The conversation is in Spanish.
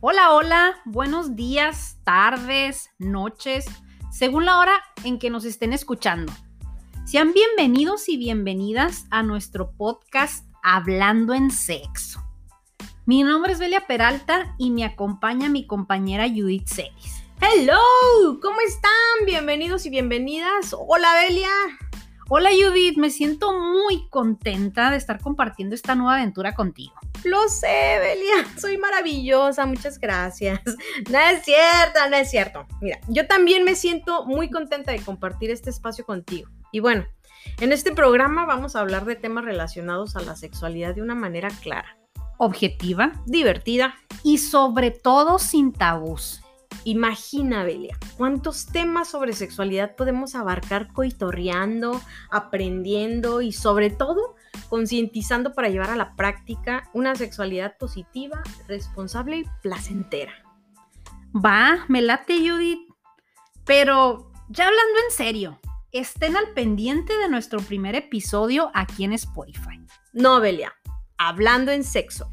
Hola, hola, buenos días, tardes, noches, según la hora en que nos estén escuchando. Sean bienvenidos y bienvenidas a nuestro podcast Hablando en Sexo. Mi nombre es Belia Peralta y me acompaña mi compañera Judith Celis. Hello, ¿cómo están? Bienvenidos y bienvenidas. Hola Belia. Hola Judith, me siento muy contenta de estar compartiendo esta nueva aventura contigo. Lo sé, Belia, soy maravillosa, muchas gracias. No es cierto, no es cierto. Mira, yo también me siento muy contenta de compartir este espacio contigo. Y bueno, en este programa vamos a hablar de temas relacionados a la sexualidad de una manera clara, Objetiva divertida. y sobre todo sin tabús. Imagina, Belia, cuántos temas sobre sexualidad podemos abarcar coitorreando, aprendiendo y sobre todo concientizando para llevar a la práctica una sexualidad positiva, responsable y placentera. Va, me late Judith. Pero ya hablando en serio, estén al pendiente de nuestro primer episodio aquí en Spotify. No, Belia, hablando en sexo.